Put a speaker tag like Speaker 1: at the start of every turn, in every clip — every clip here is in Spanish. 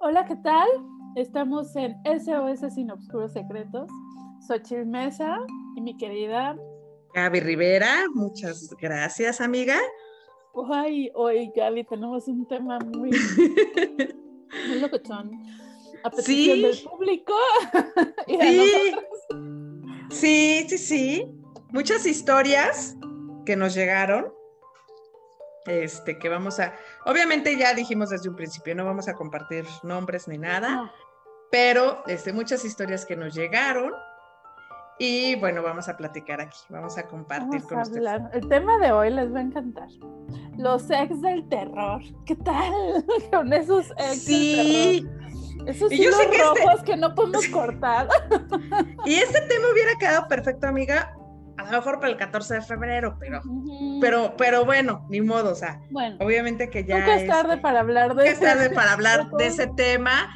Speaker 1: Hola, ¿qué tal? Estamos en SOS Sin Obscuros Secretos. Xochitl Mesa y mi querida
Speaker 2: Gaby Rivera, muchas gracias, amiga.
Speaker 1: Ay, hoy, Gaby, tenemos un tema muy, muy locochón. A petición
Speaker 2: Sí.
Speaker 1: del público. y
Speaker 2: Sí. Sí, sí, sí. Muchas historias que nos llegaron. Este, que vamos a. Obviamente, ya dijimos desde un principio, no vamos a compartir nombres ni nada,
Speaker 1: No,
Speaker 2: pero este, muchas historias que nos llegaron. Y bueno, vamos a platicar aquí, vamos a compartir
Speaker 1: vamos
Speaker 2: con
Speaker 1: a
Speaker 2: ustedes.
Speaker 1: hablar. El tema de hoy les va a encantar. Los ex del terror. ¿Qué tal? Con esos ex
Speaker 2: Sí,
Speaker 1: del terror. Esos
Speaker 2: Y yo
Speaker 1: hilos
Speaker 2: sé que este-
Speaker 1: rojos que no podemos cortar.
Speaker 2: y este tema hubiera quedado perfecto, amiga, a lo mejor para el 14 de febrero, pero,
Speaker 1: Ujú.
Speaker 2: pero, pero bueno, ni modo, o sea,
Speaker 1: bueno,
Speaker 2: obviamente que ya
Speaker 1: nunca es tarde
Speaker 2: este,
Speaker 1: para hablar de
Speaker 2: es tarde para hablar
Speaker 1: de
Speaker 2: ese tema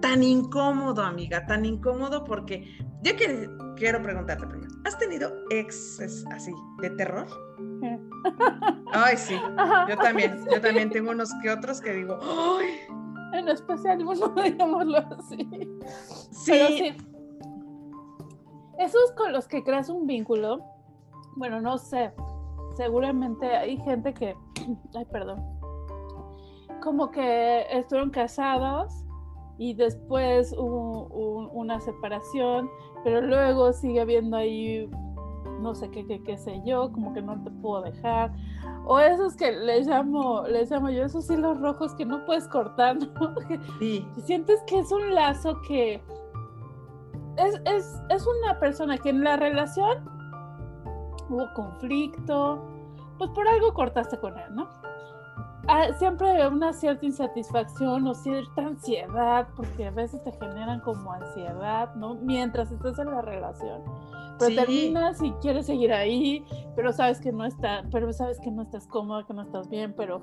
Speaker 2: tan incómodo, amiga, tan incómodo porque yo que, quiero preguntarte primero, ¿has tenido exes así de terror? Ay, sí, yo también, yo también tengo unos que otros que digo, ¡ay!
Speaker 1: En especial uno, digámoslo así.
Speaker 2: Sí,
Speaker 1: Pero sí. Esos con los que creas un vínculo, bueno, no sé. Seguramente hay gente que, ay, perdón, como que estuvieron casados y después hubo un- una separación, pero luego sigue habiendo ahí, no sé qué, qué, qué sé yo, como que no te puedo dejar. O esos que les llamo, les llamo yo, esos hilos rojos que no puedes cortar,
Speaker 2: sí,
Speaker 1: sientes que es un lazo que es, es, es una persona que en la relación hubo conflicto, pues por algo cortaste con él, ¿no? Ah, siempre hay una cierta insatisfacción o cierta ansiedad, porque a veces te generan como ansiedad, ¿no? Mientras estás en la relación. Pero
Speaker 2: Sí.
Speaker 1: terminas y quieres seguir ahí, pero sabes que no está, pero sabes que no estás cómoda, que no estás bien, pero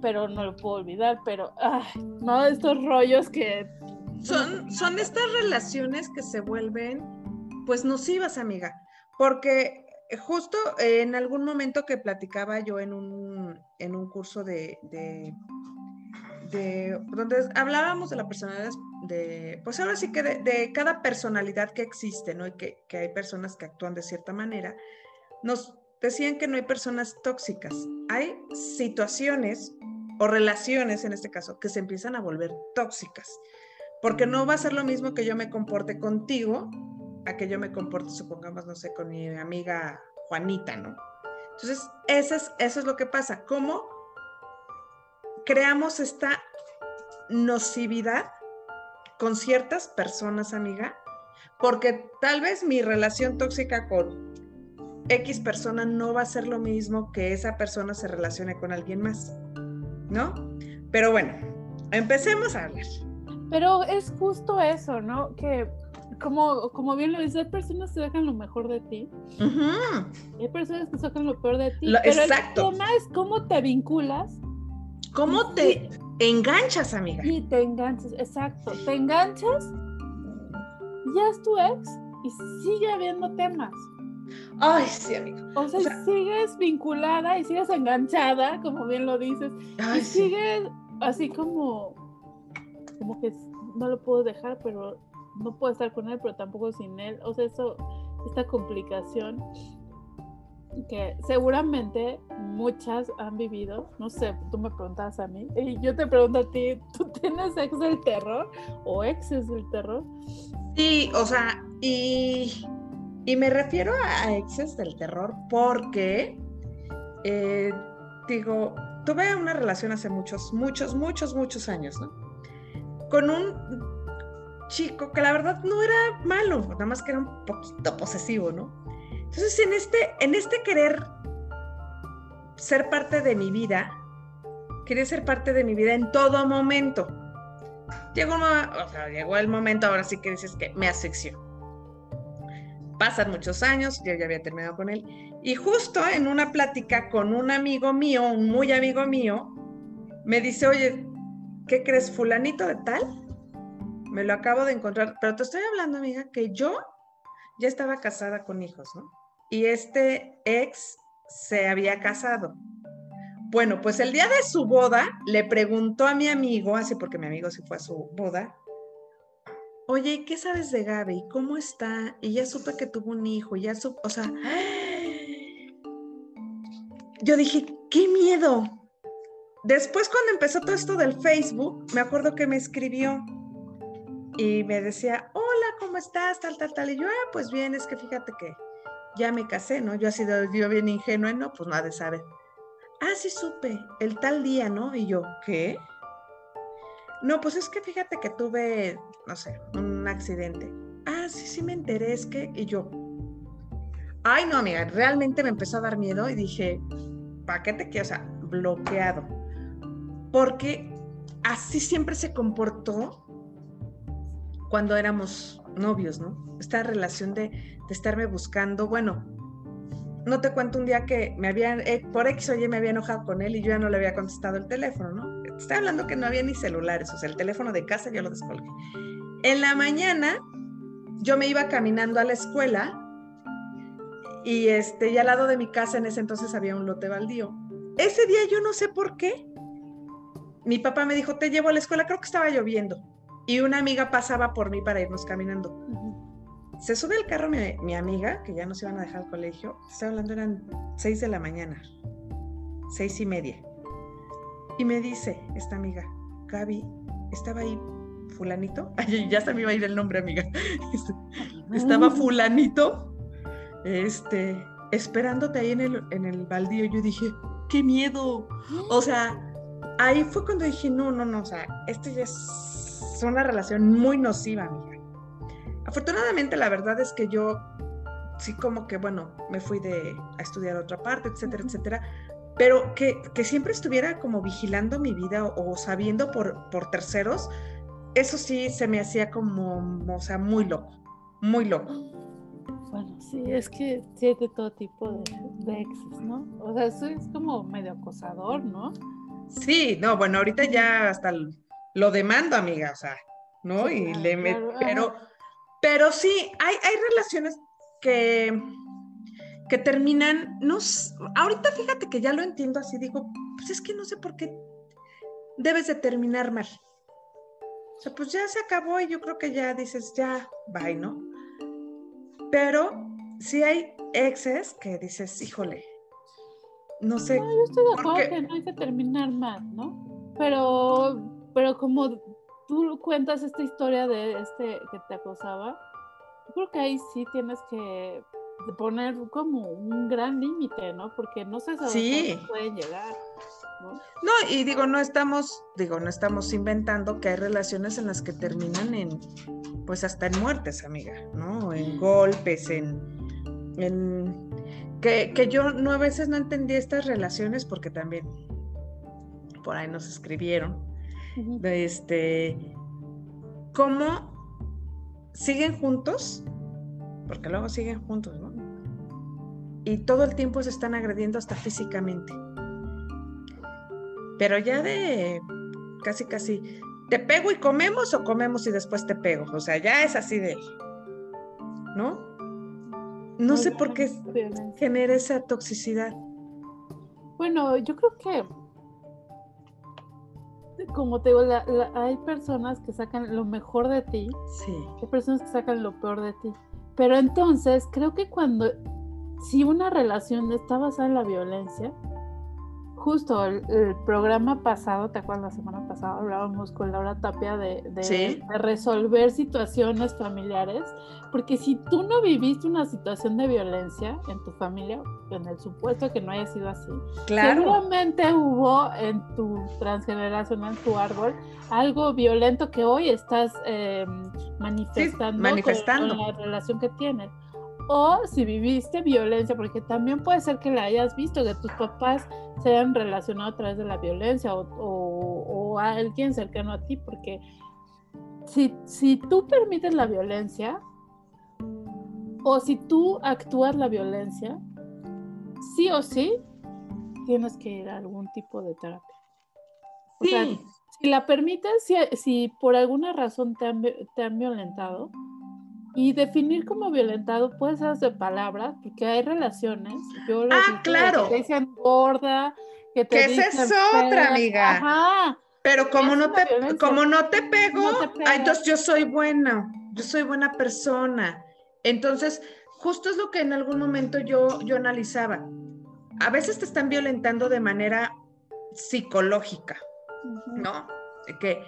Speaker 1: pero no lo puedo olvidar, pero ay, no estos rollos que
Speaker 2: son, son estas relaciones que se vuelven pues nocivas, amiga, porque justo en algún momento que platicaba yo en un, en un curso de, de, de- donde hablábamos de la personalidad de, pues ahora sí que de, de cada personalidad que existe, ¿no? Y que, que hay personas que actúan de cierta manera, nos decían que no hay personas tóxicas, hay situaciones o relaciones en este caso que se empiezan a volver tóxicas, porque no va a ser lo mismo que yo me comporte contigo a que yo me comporte, supongamos, no sé, con mi amiga Juanita, ¿no? Entonces, eso es, eso es lo que pasa, cómo creamos esta nocividad con ciertas personas, amiga, porque tal vez mi relación tóxica con X persona no va a ser lo mismo que esa persona se relacione con alguien más, ¿no? Pero bueno, empecemos a hablar.
Speaker 1: Pero es justo eso, ¿no? Que como, como bien lo dices, hay personas que sacan lo mejor de ti, y hay personas que sacan lo peor de ti,
Speaker 2: Lo-
Speaker 1: pero
Speaker 2: exacto.
Speaker 1: el tema es cómo te vinculas
Speaker 2: ¿Cómo te enganchas, amiga?
Speaker 1: y te enganchas, exacto, te enganchas, ya es tu ex y sigue habiendo temas.
Speaker 2: Ay, sí, amiga.
Speaker 1: O sea,
Speaker 2: O sea-
Speaker 1: sigues vinculada y sigues enganchada, como bien lo dices,
Speaker 2: Ay,
Speaker 1: y
Speaker 2: sí.
Speaker 1: sigue así como, como que no lo puedo dejar, pero no puedo estar con él, pero tampoco sin él. O sea, eso, esta complicación que seguramente muchas han vivido. No sé, tú me preguntas a mí y yo te pregunto a ti, ¿tú tienes ex del terror o exes del terror?
Speaker 2: Sí, o sea, y, y me refiero a exes del terror porque, eh, digo, tuve una relación hace muchos, muchos, muchos, muchos años, ¿no? Con un chico que la verdad no era malo, nada más que era un poquito posesivo, ¿no? Entonces, en este, en este querer ser parte de mi vida, quería ser parte de mi vida en todo momento. Llegó, llegó el momento, ahora sí que dices que me asfixió. Pasan muchos años, yo ya había terminado con él, y justo en una plática con un amigo mío, un muy amigo mío, me dice, oye, ¿qué crees, fulanito de tal? Me lo acabo de encontrar, pero te estoy hablando, amiga, que yo ya estaba casada con hijos, ¿no? Y este ex se había casado. Bueno, pues el día de su boda le preguntó a mi amigo, así porque mi amigo sí fue a su boda, oye, ¿qué sabes de Gaby? ¿Cómo está? Y ya supe que tuvo un hijo, ya supe, o sea, yo dije, qué miedo. Después cuando empezó todo esto del Facebook, me acuerdo que me escribió y me decía, hola, ¿cómo estás? Tal, tal, tal. Y yo, ah, pues bien, es que fíjate que ya me casé, ¿no? Yo sido yo bien ingenua, no, pues nadie sabe. Ah, sí supe, el tal día, ¿no? Y yo, ¿qué? No, pues es que fíjate que tuve, no sé, un accidente. Ah, sí, sí me enteré, es que, y yo, ay, no, amiga, realmente me empezó a dar miedo y dije, ¿para qué te quiero? O sea, bloqueado. Porque así siempre se comportó cuando éramos novios, ¿no? Esta relación de, de estarme buscando, bueno, no te cuento un día que me habían, eh, por X o Y me había enojado con él y yo ya no le había contestado el teléfono, ¿no? Estaba hablando que no había ni celulares, o sea, el teléfono de casa yo lo descolgué. En la mañana yo me iba caminando a la escuela y este, y al lado de mi casa en ese entonces había un lote baldío. Ese día yo no sé por qué, mi papá me dijo, te llevo a la escuela, creo que estaba lloviendo. Y una amiga pasaba por mí para irnos caminando. Se sube al carro mi, amiga, que ya nos iban a dejar al colegio. Estoy hablando, eran seis de la mañana, seis y media. Y me dice esta amiga, Gaby, estaba ahí fulanito. ya se me iba a ir el nombre, amiga. Estaba fulanito, este, esperándote ahí en el, en el baldío. Yo dije, qué miedo. O sea, ahí fue cuando dije, no, no, no, o sea, esto ya es una relación muy nociva, amiga. Afortunadamente, la verdad es que yo sí como que, bueno, me fui de, a estudiar otra parte, etcétera, etcétera, pero que, que, siempre estuviera como vigilando mi vida o, sabiendo por, por terceros, eso sí se me hacía como, o sea, muy loco, muy loco.
Speaker 1: Bueno, sí, es que sí de todo tipo de, de exes, ¿no? O sea, eso es como medio acosador, ¿no?
Speaker 2: Sí, no, bueno, ahorita ya hasta lo demando, amiga, o sea, ¿no? y le pero pero sí, hay, hay relaciones que, que terminan, no, ahorita fíjate que ya lo entiendo así, digo, pues es que no sé por qué debes de terminar mal. O sea, pues ya se acabó y yo creo que ya dices, ya, bye, ¿no? Pero sí hay exes que dices, híjole, no sé.
Speaker 1: No, yo estoy de acuerdo que no hay que terminar mal, ¿no? Pero, pero como tú cuentas esta historia de este que te acosaba, yo creo que ahí sí tienes que poner como un gran límite, ¿no? Porque no sé si dónde pueden llegar. ¿no?
Speaker 2: no, y digo, no estamos, digo, no estamos inventando que hay relaciones en las que terminan en, pues hasta en muertes, amiga, ¿no? En golpes, en, en que, que yo no a veces no entendí estas relaciones porque también por ahí nos escribieron este, cómo siguen juntos, porque luego siguen juntos, ¿no? Y todo el tiempo se están agrediendo hasta físicamente. Pero ya de casi, casi, ¿te pego y comemos o comemos y después te pego? O sea, ya es así de, ¿no? No sé por qué genera esa toxicidad.
Speaker 1: Bueno, yo creo que como te digo, hay personas que sacan lo mejor de ti.
Speaker 2: Sí.
Speaker 1: Hay personas que sacan lo peor de ti. Pero entonces, creo que cuando, si una relación está basada en la violencia, justo el, programa pasado, ¿te acuerdas? La semana pasada hablábamos con Laura Tapia de, de, resolver situaciones familiares, porque si tú no viviste una situación de violencia en tu familia, en el supuesto que no haya sido así, seguramente hubo en tu transgeneración, en tu árbol, algo violento que hoy estás eh, manifestando,
Speaker 2: manifestando.
Speaker 1: Con, la relación que tienes o si viviste violencia, porque también puede ser que la hayas visto, que tus papás se hayan relacionado a través de la violencia o, a alguien cercano a ti, porque si, si tú permites la violencia o si tú actúas la violencia, sí o sí tienes que ir a algún tipo de terapia. O sea, si la permites, si, si por alguna razón te han, te han violentado, y definir como violentado puede ser de palabras, porque hay relaciones.
Speaker 2: Yo ah, claro.
Speaker 1: Que te dicen gorda, que te
Speaker 2: Que
Speaker 1: dicen
Speaker 2: esa es otra, amiga.
Speaker 1: Ajá.
Speaker 2: Pero como no te, como no te pego,
Speaker 1: No te
Speaker 2: ah,
Speaker 1: pega.
Speaker 2: entonces yo soy buena, yo soy buena persona. Entonces, justo es lo que en algún momento yo, yo analizaba. A veces te están violentando de manera psicológica,
Speaker 1: Ujú.
Speaker 2: ¿no? Que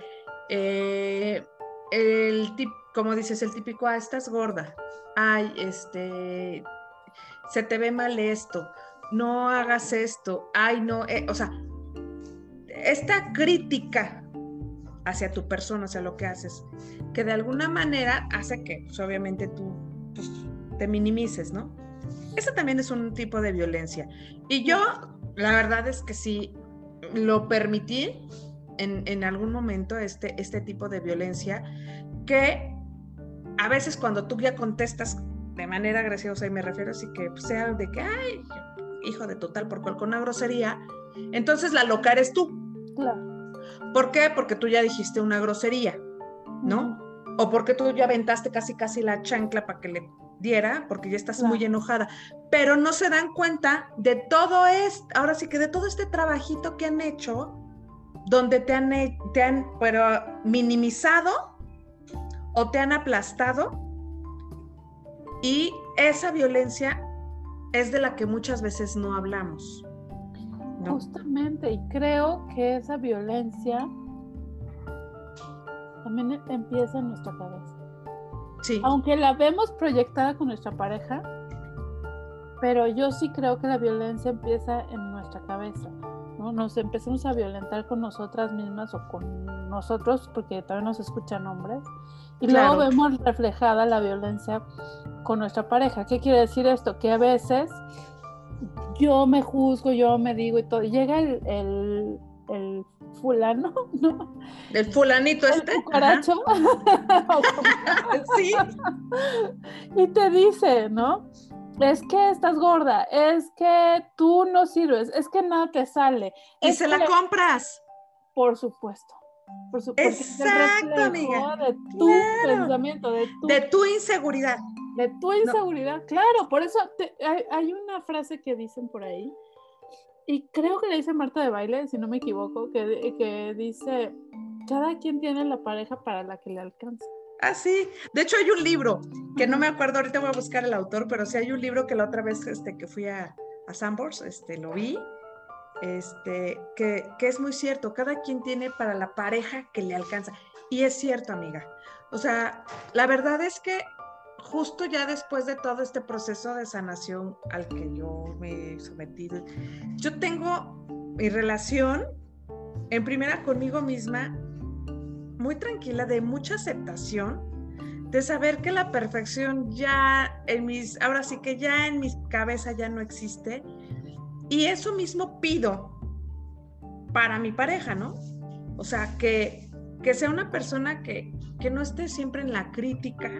Speaker 2: eh, el tip, como dices, el típico, ah, estás gorda, ay, este, se te ve mal esto, no hagas esto, ay, no, eh, o sea, esta crítica hacia tu persona, hacia lo que haces, que de alguna manera hace que, pues, obviamente, tú pues, te minimices, ¿no? Eso también es un tipo de violencia. Y yo, la verdad es que sí, lo permití en, en algún momento, este, este tipo de violencia, que a veces cuando tú ya contestas de manera graciosa, y me refiero así que sea de que, ay, hijo de total, por cual con una grosería, entonces la loca eres tú.
Speaker 1: Claro.
Speaker 2: ¿Por qué? Porque tú ya dijiste una grosería, ¿no? O porque tú ya aventaste casi casi la chancla para que le diera, porque ya estás muy enojada. Pero no se dan cuenta de todo esto, ahora sí que de todo este trabajito que han hecho, donde te han, te han pero minimizado o te han aplastado. Y esa violencia es de la que muchas veces no hablamos. ¿no?
Speaker 1: Justamente, y creo que esa violencia también e- empieza en nuestra cabeza.
Speaker 2: Sí,
Speaker 1: Aunque la vemos proyectada con nuestra pareja, pero yo sí creo que la violencia empieza en nuestra cabeza. ¿no? Nos empezamos a violentar con nosotras mismas o con nosotros, porque también nos escuchan hombres, y
Speaker 2: Claro.
Speaker 1: luego vemos reflejada la violencia con nuestra pareja. ¿Qué quiere decir esto? Que a veces yo me juzgo, yo me digo y todo. Llega el, el, el fulano, ¿no?
Speaker 2: el fulanito
Speaker 1: El
Speaker 2: este.
Speaker 1: cucaracho.
Speaker 2: Sí,
Speaker 1: y te dice, ¿no? Es que estás gorda, es que tú no sirves, es que nada te sale.
Speaker 2: y se la compras.
Speaker 1: Por supuesto. Por supuesto.
Speaker 2: Exacto, amiga.
Speaker 1: De tu
Speaker 2: Claro.
Speaker 1: pensamiento, de tu,
Speaker 2: De tu inseguridad.
Speaker 1: de tu inseguridad. Claro, por eso te- hay, hay una frase que dicen por ahí, y creo que le dice Marta de baile, si no me equivoco, que, que dice, cada quien tiene la pareja para la que le alcanza.
Speaker 2: Ah, sí. De hecho, hay un libro que no me acuerdo, ahorita voy a buscar el autor, pero sí hay un libro que la otra vez este, que fui a, a Sambors, este, lo vi, este, que, que es muy cierto, cada quien tiene para la pareja que le alcanza. Y es cierto, amiga. O sea, la verdad es que justo ya después de todo este proceso de sanación al que yo me he sometido, yo tengo mi relación en primera conmigo misma muy tranquila, de mucha aceptación, de saber que la perfección ya en mis, ahora sí que ya en mi cabeza ya no existe. Y eso mismo pido para mi pareja, ¿no? O sea, que, que sea una persona que, que no esté siempre en la crítica,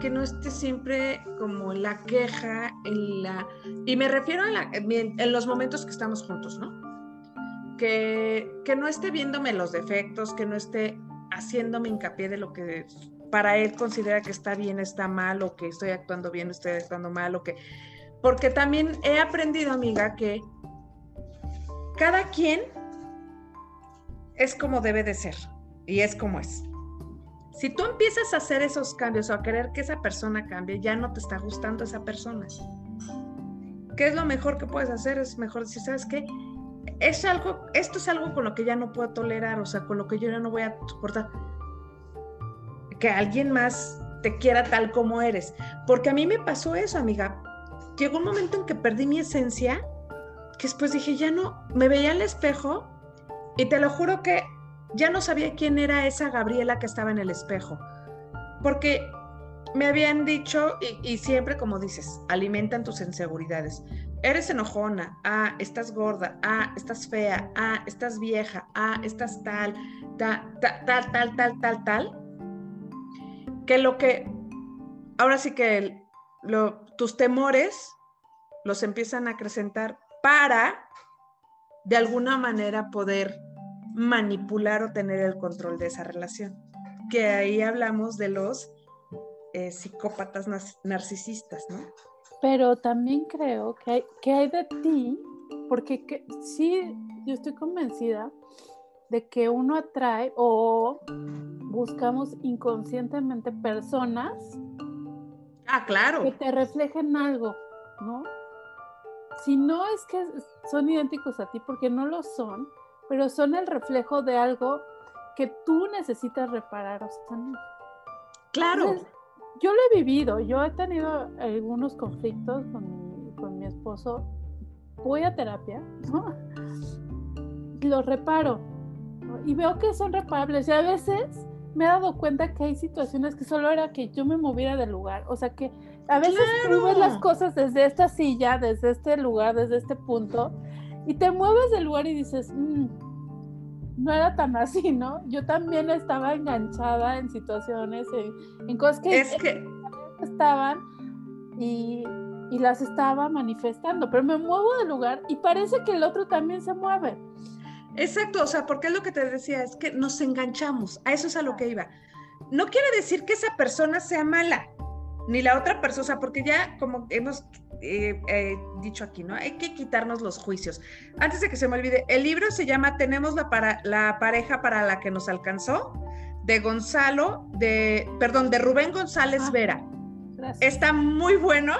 Speaker 2: que no esté siempre como en la queja, en la... Y me refiero a la- en, los momentos que estamos juntos, ¿no? Que, que no esté viéndome los defectos, que no esté haciéndome hincapié de lo que para él considera que está bien, está mal, o que estoy actuando bien, estoy actuando mal, o que... Porque también he aprendido, amiga, que cada quien es como debe de ser y es como es. Si tú empiezas a hacer esos cambios o a querer que esa persona cambie, ya no te está gustando esa persona. ¿Qué es lo mejor que puedes hacer? Es mejor decir, ¿sabes qué? Es algo, esto es algo con lo que ya no puedo tolerar, o sea, con lo que yo ya no voy a soportar. Que alguien más te quiera tal como eres. Porque a mí me pasó eso, amiga. Llegó un momento en que perdí mi esencia, que después dije, ya no, me veía al espejo y te lo juro que ya no sabía quién era esa Gabriela que estaba en el espejo. Porque me habían dicho, y, siempre como dices, alimentan tus inseguridades. Eres enojona, ah, estás gorda, ah, estás fea, ah, estás vieja, ah, estás tal, ta- ta- tal, tal, tal, tal, tal. Que lo que, ahora sí que lo- tus temores los empiezan a acrecentar para, de alguna manera, poder manipular o tener el control de esa relación. Que ahí hablamos de los eh, psicópatas narcisistas, ¿no?
Speaker 1: Pero también creo que hay, que hay de ti porque sí, yo estoy convencida de que uno atrae o buscamos inconscientemente personas
Speaker 2: ah, claro.
Speaker 1: que te reflejen algo, ¿no? Si no es que son idénticos a ti, porque no lo son, pero son el reflejo de algo que tú necesitas reparar o sanar.
Speaker 2: Claro.
Speaker 1: yo lo he vivido, yo he tenido algunos conflictos con mi, con mi esposo. Voy a terapia, ¿no? Los reparo y veo que son reparables. Y a veces me he dado cuenta que hay situaciones que solo era que yo me moviera del lugar. O sea que a veces tú ves las cosas desde esta silla, desde este lugar, desde este punto, y te mueves del lugar y dices, mm, no era tan así, ¿no? Yo también estaba enganchada en situaciones, en, cosas que,
Speaker 2: es que...
Speaker 1: estaban y, y las estaba manifestando, pero me muevo del lugar y parece que el otro también se mueve.
Speaker 2: Exacto, o sea, porque es lo que te decía, es que nos enganchamos, a eso es a lo que iba. No quiere decir que esa persona sea mala, ni la otra persona, o sea, porque ya como hemos eh, eh, dicho aquí, ¿no? Hay que quitarnos los juicios. Antes de que se me olvide, el libro se llama Tenemos la, para, la pareja para la que nos alcanzó, de Gonzalo, de, perdón, de Rubén González ah, Vera. Está muy bueno,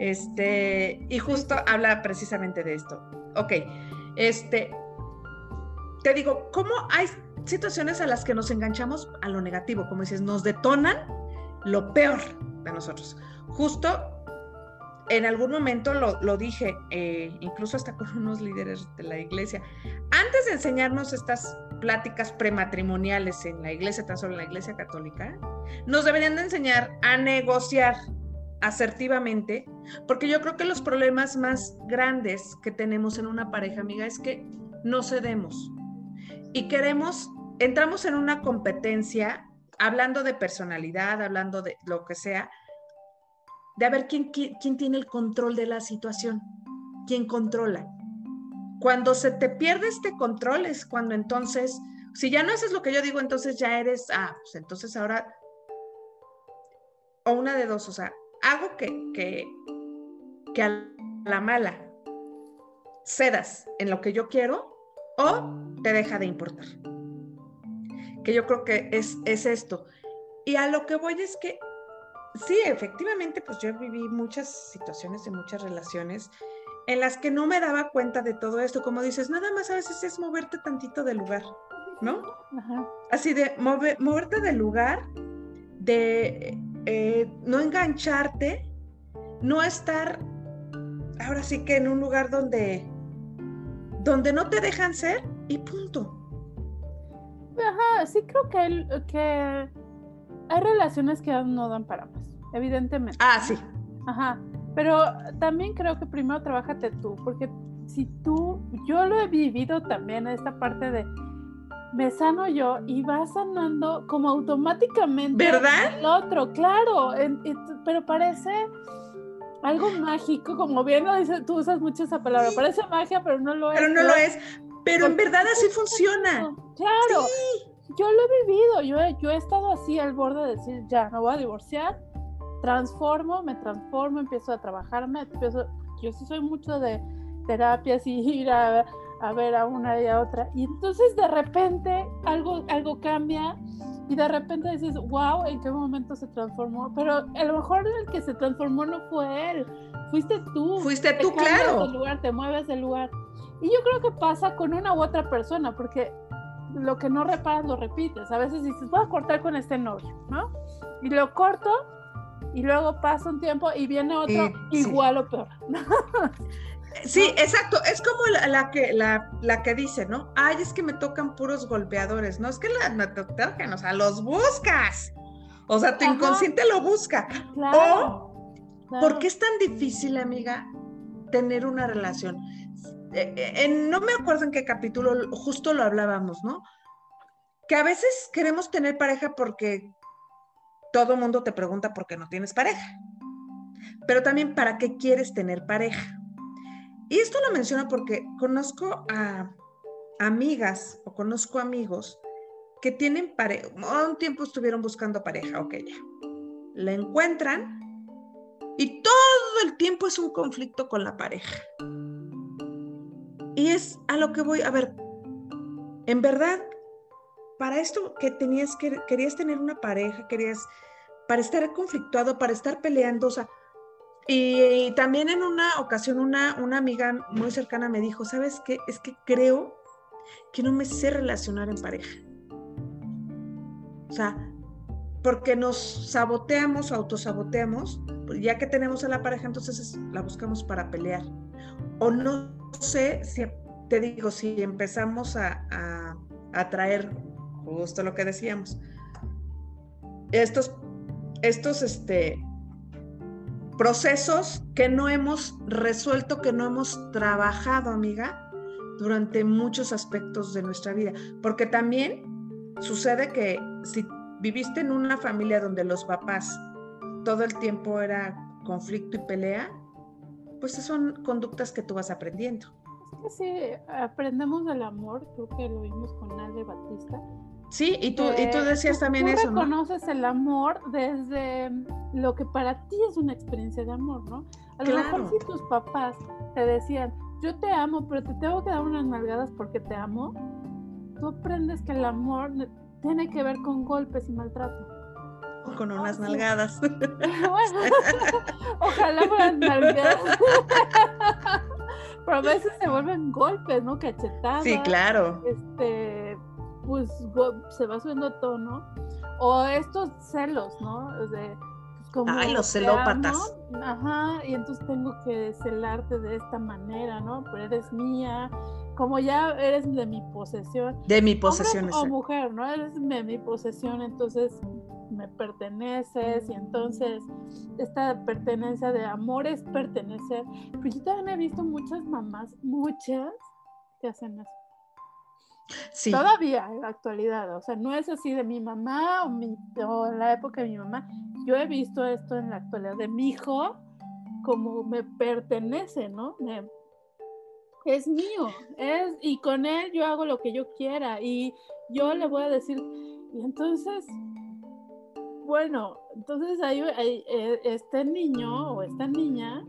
Speaker 2: este, y justo habla precisamente de esto. Ok, este, te digo, ¿cómo hay situaciones a las que nos enganchamos a lo negativo? Como dices, nos detonan lo peor de nosotros. Justo en algún momento lo, dije, eh, incluso hasta con unos líderes de la iglesia, antes de enseñarnos estas pláticas prematrimoniales en la iglesia, tan solo en la iglesia católica, nos deberían de enseñar a negociar asertivamente, porque yo creo que los problemas más grandes que tenemos en una pareja, amiga, es que no cedemos y queremos, entramos en una competencia, hablando de personalidad, hablando de lo que sea, de a ver quién, quién, tiene el control de la situación, quién controla. Cuando se te pierde este control es cuando entonces, si ya no haces lo que yo digo, entonces ya eres, ah, pues entonces ahora, o una de dos, o sea, hago que, que, que a la mala cedas en lo que yo quiero o te deja de importar. Que yo creo que es, es esto. Y a lo que voy es que sí, efectivamente, pues yo viví muchas situaciones y muchas relaciones en las que no me daba cuenta de todo esto. Como dices, nada más a veces es moverte tantito del lugar, ¿no? Así de moverte del lugar, de eh, no engancharte, no estar ahora sí que en un lugar donde donde no te dejan ser y punto.
Speaker 1: Ajá, sí creo que, que hay relaciones que no dan para más, evidentemente.
Speaker 2: Ah, sí.
Speaker 1: Ajá, pero también creo que primero trabájate tú, porque si tú, yo lo he vivido también, esta parte de me sano yo y va sanando como automáticamente
Speaker 2: ¿verdad?
Speaker 1: el otro, claro, pero parece algo mágico, como bien lo dices, tú usas mucho esa palabra, parece magia, pero no lo es.
Speaker 2: Pero no lo es, pero en verdad así funciona.
Speaker 1: Claro, yo lo he vivido, yo he, yo he estado así al borde de decir, ya, me voy a divorciar, transformo, me transformo, empiezo a trabajarme, empiezo, yo sí soy mucho de terapias y ir a, a ver a una y a otra, y entonces de repente algo, algo cambia y de repente dices, wow, ¿en qué momento se transformó? Pero a lo mejor el que se transformó no fue él, fuiste tú.
Speaker 2: Fuiste tú, claro.
Speaker 1: Del lugar, te mueves del lugar. Y yo creo que pasa con una u otra persona, porque lo que no reparas lo repites. A veces dices, voy a cortar con este novio, ¿no? Y lo corto y luego pasa un tiempo y viene otro igual o peor.
Speaker 2: Sí, exacto. Es como la, que, la, la, que dice, ¿no? Ay, es que me tocan puros golpeadores. No, es que la, me tocan, o sea, los buscas. O sea, tu inconsciente lo busca. o, ¿por qué es tan difícil, amiga, tener una relación? Eh, eh, no me acuerdo en qué capítulo justo lo hablábamos, ¿no? Que a veces queremos tener pareja porque todo mundo te pregunta por qué no tienes pareja. Pero también, ¿para qué quieres tener pareja? Y esto lo menciono porque conozco a amigas o conozco amigos que tienen pareja, un tiempo estuvieron buscando pareja, ok, ya. La encuentran y todo el tiempo es un conflicto con la pareja. y es a lo que voy, a ver, en verdad, para esto que tenías que, querías tener una pareja, querías, para estar conflictuado, para estar peleando, o sea, y, también en una ocasión una, una amiga muy cercana me dijo, ¿sabes qué? Es que creo que no me sé relacionar en pareja. O sea, porque nos saboteamos autosaboteamos, pues ya que tenemos a la pareja, entonces la buscamos para pelear. O no sé si, te digo, si empezamos a, a, traer justo lo que decíamos, estos, estos este, procesos que no hemos resuelto, que no hemos trabajado, amiga, durante muchos aspectos de nuestra vida. Porque también sucede que si viviste en una familia donde los papás todo el tiempo era conflicto y pelea, pues son conductas que tú vas aprendiendo.
Speaker 1: Es que sí, aprendemos del amor, creo que lo vimos con Ale Batista.
Speaker 2: Sí, y tú, y tú decías también
Speaker 1: tú
Speaker 2: eso.
Speaker 1: reconoces el amor desde lo que para ti es una experiencia de amor, ¿no? A lo mejor si tus papás te decían, yo te amo, pero te tengo que dar unas nalgadas porque te amo, tú aprendes que el amor tiene que ver con golpes y maltrato.
Speaker 2: Con unas nalgadas.
Speaker 1: ojalá fueran nalgadas. Pero a veces se vuelven golpes, ¿no? Cachetadas.
Speaker 2: Sí, claro.
Speaker 1: Este, pues se va subiendo tono. O estos celos, ¿no? De, pues, como
Speaker 2: Ay, los celópatas.
Speaker 1: Ajá, y entonces tengo que celarte de esta manera, ¿no? Pero eres mía, como ya eres de mi posesión.
Speaker 2: De mi posesión.
Speaker 1: o mujer, ¿no? Eres de mi posesión, entonces me perteneces y entonces esta pertenencia de amor es pertenecer. Pero yo también he visto muchas mamás, muchas, que hacen eso. Todavía en la actualidad, o sea, no es así de mi mamá o, en la época de mi mamá. Yo he visto esto en la actualidad de mi hijo como me pertenece, ¿no? Es mío, es, y con él yo hago lo que yo quiera y yo le voy a decir, y entonces, bueno, entonces hay, eh, este niño o esta niña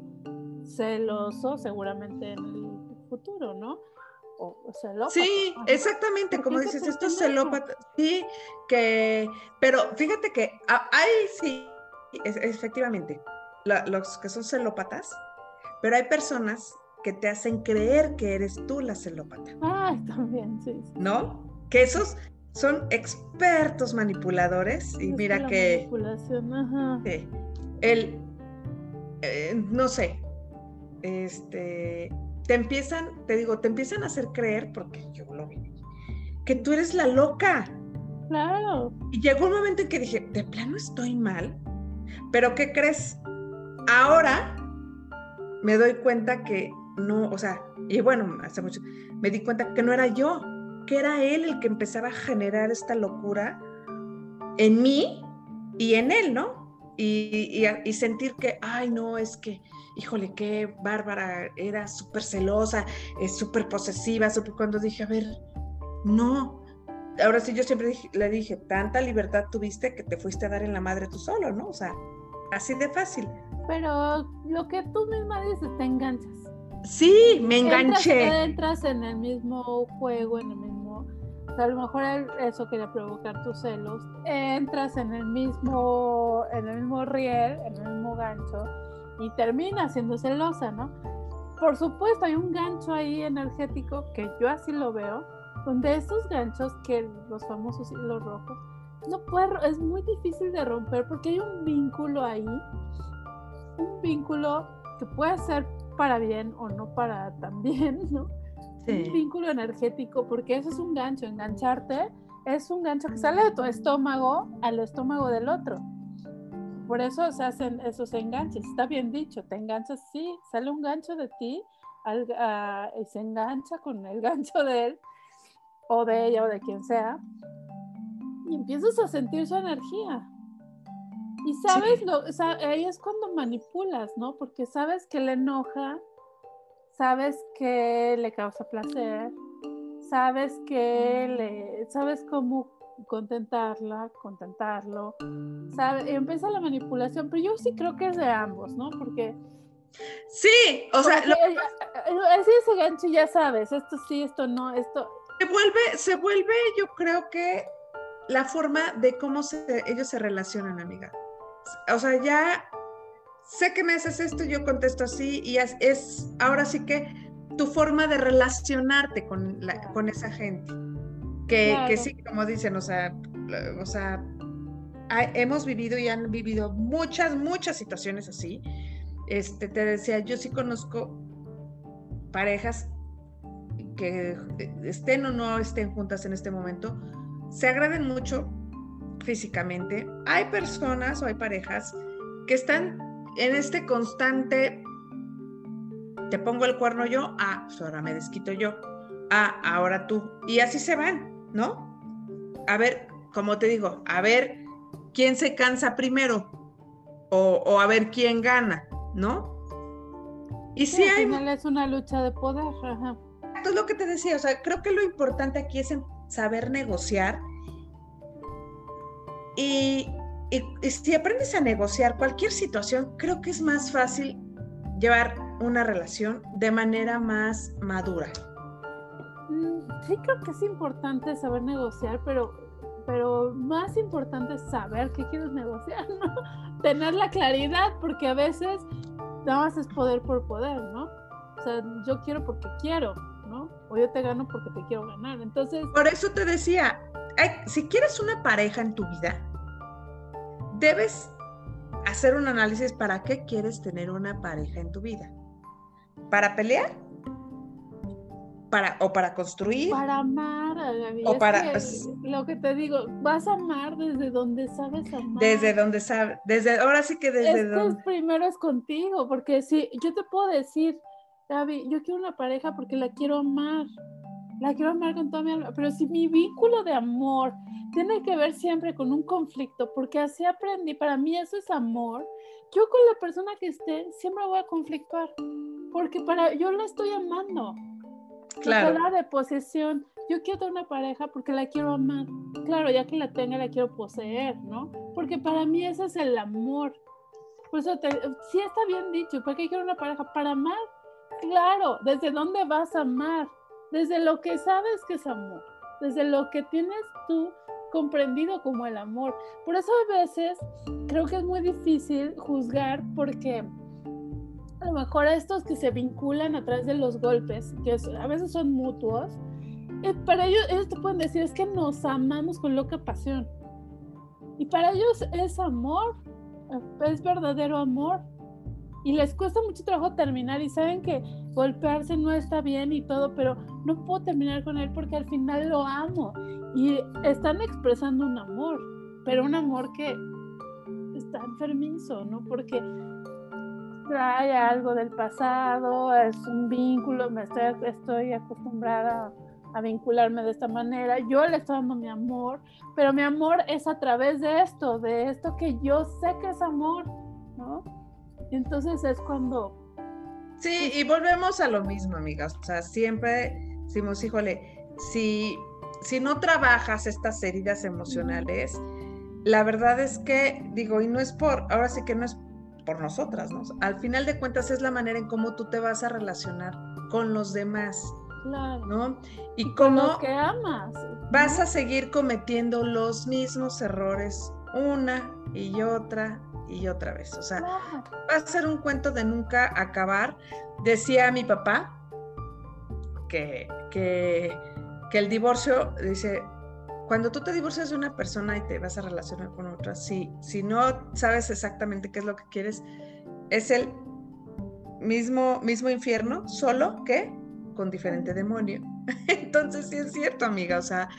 Speaker 1: celoso seguramente en el futuro, ¿no? O, celópata.
Speaker 2: Sí, exactamente, como dices, estos celópatas, sí, que, pero fíjate que hay, sí, efectivamente, los que son celópatas, pero hay personas que te hacen creer que eres tú la celópata.
Speaker 1: Ay, también, sí.
Speaker 2: ¿No? Que esos son expertos manipuladores y mira que...
Speaker 1: Manipulación, ajá.
Speaker 2: Sí. El, eh, no sé, este, te empiezan, te digo, te empiezan a hacer creer, porque yo lo vi, que tú eres la loca.
Speaker 1: Claro.
Speaker 2: Y llegó un momento en que dije, de plano estoy mal, pero ¿qué crees? Ahora me doy cuenta que no, o sea, y bueno, hace mucho, me di cuenta que no era yo, que era él el que empezaba a generar esta locura en mí y en él, ¿no? Y, y, sentir que, ay, no, es que, híjole, qué bárbara, era súper celosa, es súper posesiva, super, cuando dije, a ver, no. Ahora sí, yo siempre le dije, tanta libertad tuviste que te fuiste a dar en la madre tú solo, ¿no? O sea, así de fácil.
Speaker 1: Pero lo que tú misma dices, te enganchas.
Speaker 2: Sí, me enganché.
Speaker 1: Entras, en el mismo juego, en el mismo. O sea, a lo mejor eso quería provocar tus celos. Entras en el mismo, en el mismo riel, en el mismo gancho, y terminas siendo celosa, ¿no? Por supuesto, hay un gancho ahí energético que yo así lo veo, donde esos ganchos que los famosos hilos rojos, no puede, es muy difícil de romper porque hay un vínculo ahí, un vínculo que puede ser para bien o no para tan bien, ¿no? Un vínculo energético, porque eso es un gancho, engancharte es un gancho que sale de tu estómago al estómago del otro. Por eso se hacen esos enganches, está bien dicho, te enganchas, sí, sale un gancho de ti y se engancha con el gancho de él o de ella o de quien sea y empiezas a sentir su energía. Y sabes, lo, ahí es cuando manipulas, ¿no? Porque sabes que le enoja, sabes que le causa placer, sabes que le, sabes cómo contentarla, contentarlo, sabe, y empieza la manipulación, pero yo sí creo que es de ambos, ¿no? Porque
Speaker 2: Sí, o sea, lo...
Speaker 1: así ese gancho ya sabes, esto sí, esto no, esto.
Speaker 2: Se vuelve, se vuelve, yo creo que la forma de cómo se, ellos se relacionan, amiga. O sea, ya sé que me haces esto, yo contesto así y es, ahora sí que tu forma de relacionarte con, con esa gente. Que, que, sí, como dicen, o sea, o sea, hemos vivido y han vivido muchas, muchas situaciones así. Este, te decía, yo sí conozco parejas que estén o no estén juntas en este momento, se agraden mucho físicamente. Hay personas o hay parejas que están en este constante, te pongo el cuerno yo, ah, pues ahora me desquito yo, ah, ahora tú. Y así se van, ¿no? A ver, como te digo, a ver quién se cansa primero o, a ver quién gana, ¿no?
Speaker 1: Y sí, hay... Al final es una lucha de poder.
Speaker 2: Esto es lo que te decía, o sea, creo que lo importante aquí es saber negociar y, si aprendes a negociar cualquier situación, creo que es más fácil llevar una relación de manera más madura.
Speaker 1: Mm, sí, creo que es importante saber negociar, pero, pero más importante es saber qué quieres negociar, ¿no? Tener la claridad, porque a veces nada más es poder por poder, ¿no? O sea, yo quiero porque quiero, ¿no? O yo te gano porque te quiero ganar. Entonces.
Speaker 2: Por eso te decía, si quieres una pareja en tu vida, debes hacer un análisis para qué quieres tener una pareja en tu vida. ¿Para pelear? Para, o para construir.
Speaker 1: Para amar, O para. lo que te digo, vas a amar desde donde sabes amar.
Speaker 2: Desde donde sabes. Desde, ahora sí que desde donde.
Speaker 1: primero es contigo, porque si yo te puedo decir, Gaby, yo quiero una pareja porque la quiero amar la quiero amar con toda mi alma, pero si mi vínculo de amor tiene que ver siempre con un conflicto, porque así aprendí, para mí eso es amor, yo con la persona que esté siempre voy a conflictuar, porque para yo la estoy amando. Claro. La de posesión, yo quiero tener una pareja porque la quiero amar. Claro, ya que la tenga la quiero poseer, ¿no? Porque para mí ese es el amor. Por eso te, sí está bien dicho, ¿para qué quiero una pareja? Para amar. Claro, ¿desde dónde vas a amar? desde lo que sabes que es amor, desde lo que tienes tú comprendido como el amor. Por eso a veces creo que es muy difícil juzgar porque a lo mejor a estos que se vinculan a través de los golpes, que a veces son mutuos, eh, para ellos, ellos te pueden decir es que nos amamos con loca pasión. Y para ellos es amor, es verdadero amor y les cuesta mucho trabajo terminar y saben que golpearse no está bien y todo, pero no puedo terminar con él porque al final lo amo y están expresando un amor, pero un amor que está enfermizo, ¿no? Porque trae algo del pasado, es un vínculo, me estoy, estoy acostumbrada a vincularme de esta manera, yo le estoy dando mi amor, pero mi amor es a través de esto, de esto que yo sé que es amor, ¿no? Entonces es cuando...
Speaker 2: Sí, pues y volvemos a lo mismo, amigas. O sea, siempre decimos, híjole, si, si no trabajas estas heridas emocionales, la verdad es que, digo, y no es por, ahora sí que no es por nosotras, ¿no? Al final de cuentas es la manera en cómo tú te vas a relacionar con los demás. Claro. ¿No? Y, cómo
Speaker 1: que amas.
Speaker 2: Vas a seguir cometiendo los mismos errores una y otra y otra vez. O sea, va a ser un cuento de nunca acabar. Decía mi papá que, que, el divorcio, dice, cuando tú te divorcias de una persona y te vas a relacionar con otra, si, si no sabes exactamente qué es lo que quieres, es el mismo, mismo infierno, solo que con diferente demonio. Entonces sí es cierto, amiga, o sea,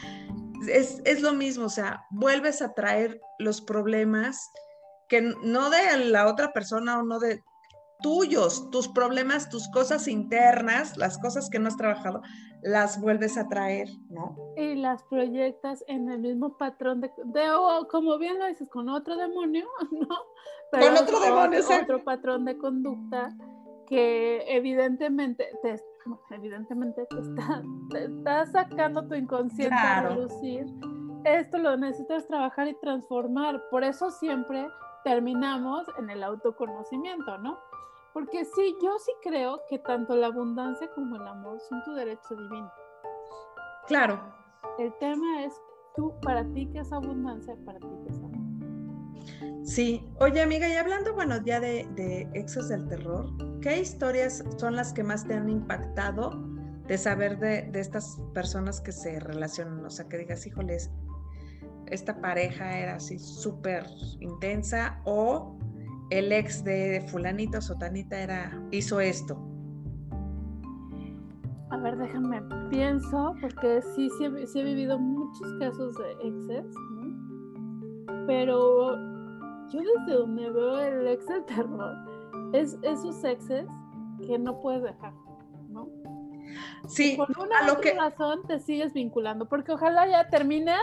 Speaker 2: es, es, lo mismo, o sea, vuelves a traer los problemas que no de la otra persona o no de tuyos, tus problemas, tus cosas internas, las cosas que no has trabajado, las vuelves a traer, ¿no?
Speaker 1: Y las proyectas en el mismo patrón de, como bien lo dices, con otro demonio, ¿no?
Speaker 2: con otro demonio,
Speaker 1: otro, otro patrón de conducta que evidentemente te, evidentemente te está, te está sacando tu inconsciente a relucir. Esto lo necesitas trabajar y transformar. Por eso siempre terminamos en el autoconocimiento, ¿no? Porque sí, yo sí creo que tanto la abundancia como el amor son tu derecho divino.
Speaker 2: Claro.
Speaker 1: El tema es tú, para ti que es abundancia, para ti que es amor.
Speaker 2: Sí. Oye, amiga, y hablando, bueno, ya de, de exos del terror, ¿qué historias son las que más te han impactado de saber de, de estas personas que se relacionan? O sea, que digas, híjoles, esta pareja era así súper intensa o el ex de fulanito sotanita era hizo esto.
Speaker 1: A ver, déjame, pienso, porque sí, sí, he, vivido muchos casos de exes, ¿no? Pero yo desde donde veo el ex del terror, es esos exes que no puedes dejar, ¿no?
Speaker 2: Sí,
Speaker 1: por una lo que... razón te sigues vinculando, porque ojalá ya termines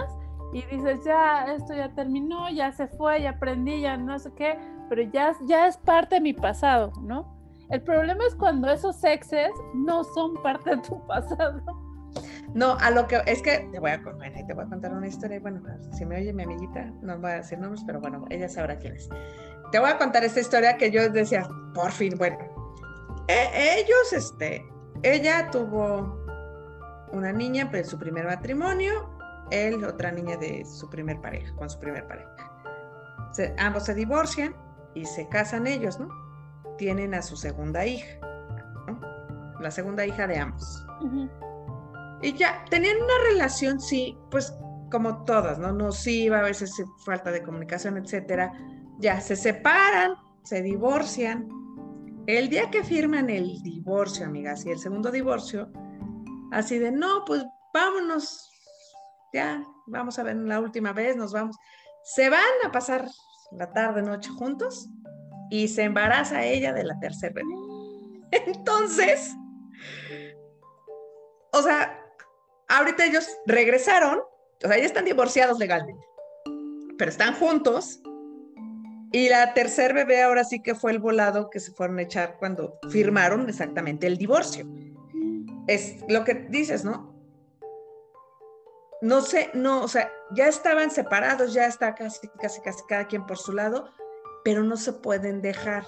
Speaker 1: y dices, ya, esto ya terminó, ya se fue, ya aprendí, ya no sé qué, pero ya, ya es parte de mi pasado, ¿no? El problema es cuando esos exes no son parte de tu pasado.
Speaker 2: No, a lo que es que te voy a, contar una historia. Bueno, si me oye mi amiguita, no voy a decir nombres, pero bueno, ella sabrá quién es. Te voy a contar esta historia que yo decía, por fin, bueno, e, ellos, este, ella tuvo una niña en su primer matrimonio él, otra niña de su primer pareja, con su primer pareja. ambos se divorcian y se casan ellos, ¿no? Tienen a su segunda hija, ¿no? La segunda hija de ambos. Y ya, tenían una relación, sí, pues como todas, ¿no? No sí, iba a veces falta de comunicación, etcétera. Ya, se separan, se divorcian. El día que firman el divorcio, amigas, y el segundo divorcio, así de, no, pues vámonos ya, vamos a ver la última vez, nos vamos. Se van a pasar la tarde, noche juntos y se embaraza ella de la tercera bebé. Entonces, o sea, ahorita ellos regresaron, o sea, ya están divorciados legalmente, pero están juntos. Y la tercer bebé ahora sí que fue el volado que se fueron a echar cuando firmaron exactamente el divorcio. Es lo que dices, ¿no? No sé, no, o sea, ya estaban separados, ya está casi, casi, casi cada quien por su lado, pero no se pueden dejar.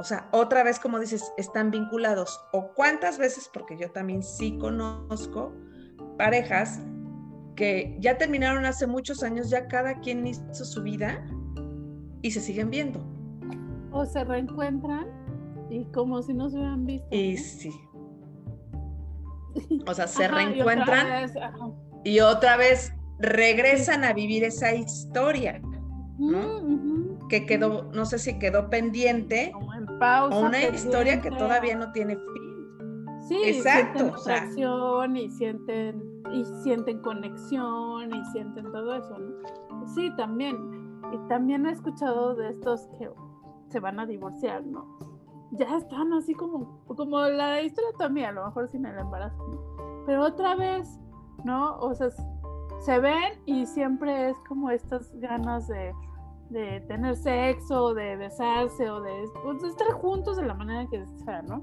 Speaker 2: O sea, otra vez, como dices, están vinculados. O cuántas veces, porque yo también sí conozco parejas que ya terminaron hace muchos años, ya cada quien hizo su vida y se siguen viendo.
Speaker 1: O se reencuentran y como si no se hubieran visto.
Speaker 2: Y sí, o sea, se reencuentran y otra, vez regresan a vivir esa historia, ¿no? Que quedó, no sé si quedó pendiente
Speaker 1: o
Speaker 2: una historia que todavía no tiene fin.
Speaker 1: Sí, exacto. Sienten y sienten y sienten conexión y sienten todo eso, ¿no? Sí, también. Y también he escuchado de estos que se van a divorciar, ¿no? Ya están así como, como la historia también, a lo mejor sin el embarazo, pero otra vez, ¿no? O sea, se ven y siempre es como estas ganas de, de tener sexo, de besarse o de, pues, estar juntos de la manera que sea, ¿no?